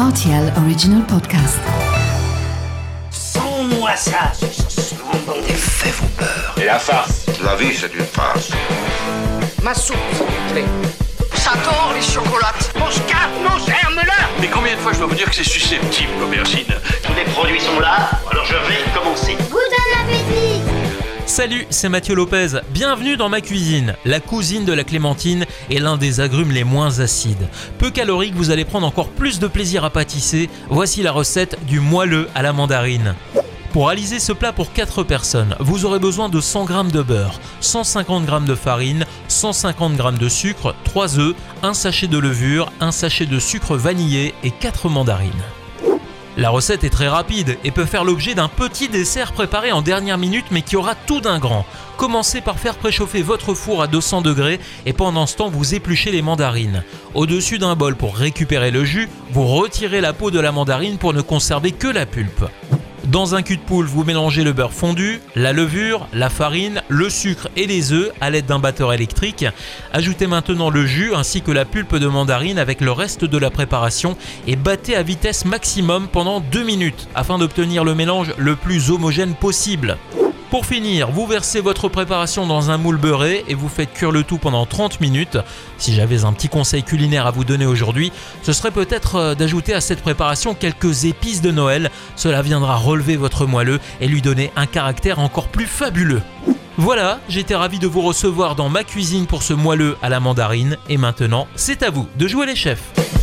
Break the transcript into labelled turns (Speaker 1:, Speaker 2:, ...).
Speaker 1: RTL Original Podcast.
Speaker 2: Sans-moi ça,
Speaker 3: Les faits vont peur.
Speaker 4: Et la farce
Speaker 5: La vie, c'est une farce.
Speaker 6: Ma soupe, s'il vous plaît. J'adore les chocolates.
Speaker 2: Mon scarpe, mon germe-là
Speaker 3: Mais combien de fois je dois vous dire que c'est susceptible, l'aubergine?
Speaker 7: Salut, c'est Mathieu Lopez. Bienvenue dans ma cuisine. La cousine de la clémentine est l'un des agrumes les moins acides. Peu calorique, vous allez prendre encore plus de plaisir à pâtisser. Voici la recette du moelleux à la mandarine. Pour réaliser ce plat pour 4 personnes, vous aurez besoin de 100 g de beurre, 150 g de farine, 150 g de sucre, 3 œufs, un sachet de levure, un sachet de sucre vanillé et 4 mandarines. La recette est très rapide et peut faire l'objet d'un petit dessert préparé en dernière minute mais qui aura tout d'un grand. Commencez par faire préchauffer votre four à 200 degrés et pendant ce temps vous épluchez les mandarines. Au-dessus d'un bol pour récupérer le jus, vous retirez la peau de la mandarine pour ne conserver que la pulpe. Dans un cul de poule, vous mélangez le beurre fondu, la levure, la farine, le sucre et les œufs à l'aide d'un batteur électrique. Ajoutez maintenant le jus ainsi que la pulpe de mandarine avec le reste de la préparation et battez à vitesse maximum pendant 2 minutes afin d'obtenir le mélange le plus homogène possible. Pour finir, vous versez votre préparation dans un moule beurré et vous faites cuire le tout pendant 30 minutes. Si j'avais un petit conseil culinaire à vous donner aujourd'hui, ce serait peut-être euh, d'ajouter à cette préparation quelques épices de Noël. Cela viendra relever votre moelleux et lui donner un caractère encore plus fabuleux. Voilà, j'étais ravi de vous recevoir dans ma cuisine pour ce moelleux à la mandarine et maintenant, c'est à vous de jouer les chefs.